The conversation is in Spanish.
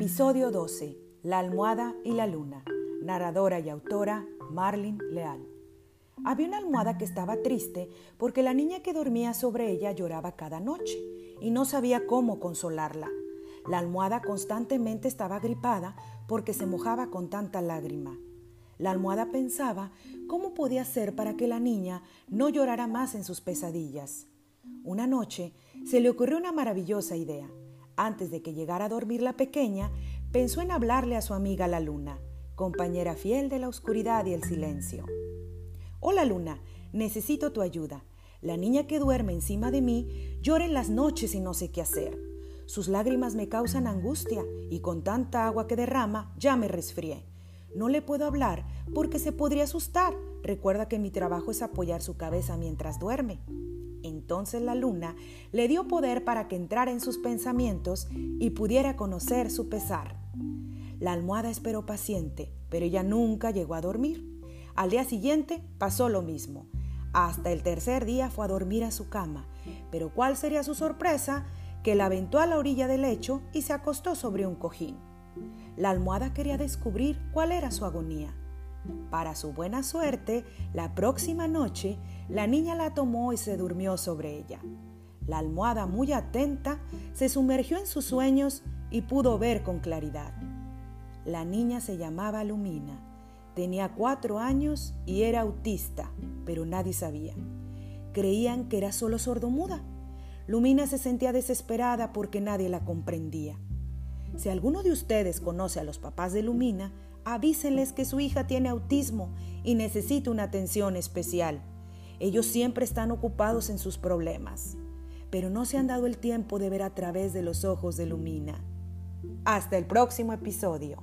Episodio 12. La almohada y la luna. Narradora y autora Marlin Leal. Había una almohada que estaba triste porque la niña que dormía sobre ella lloraba cada noche y no sabía cómo consolarla. La almohada constantemente estaba gripada porque se mojaba con tanta lágrima. La almohada pensaba cómo podía ser para que la niña no llorara más en sus pesadillas. Una noche se le ocurrió una maravillosa idea. Antes de que llegara a dormir la pequeña, pensó en hablarle a su amiga la luna, compañera fiel de la oscuridad y el silencio. Hola luna, necesito tu ayuda. La niña que duerme encima de mí llora en las noches y no sé qué hacer. Sus lágrimas me causan angustia y con tanta agua que derrama ya me resfrié. No le puedo hablar porque se podría asustar. Recuerda que mi trabajo es apoyar su cabeza mientras duerme. Entonces la luna le dio poder para que entrara en sus pensamientos y pudiera conocer su pesar. La almohada esperó paciente, pero ella nunca llegó a dormir. Al día siguiente pasó lo mismo. Hasta el tercer día fue a dormir a su cama, pero ¿cuál sería su sorpresa? Que la aventó a la orilla del lecho y se acostó sobre un cojín. La almohada quería descubrir cuál era su agonía. Para su buena suerte, la próxima noche la niña la tomó y se durmió sobre ella. La almohada, muy atenta, se sumergió en sus sueños y pudo ver con claridad. La niña se llamaba Lumina, tenía cuatro años y era autista, pero nadie sabía. Creían que era solo sordomuda. Lumina se sentía desesperada porque nadie la comprendía. Si alguno de ustedes conoce a los papás de Lumina, avísenles que su hija tiene autismo y necesita una atención especial. Ellos siempre están ocupados en sus problemas, pero no se han dado el tiempo de ver a través de los ojos de Lumina. Hasta el próximo episodio.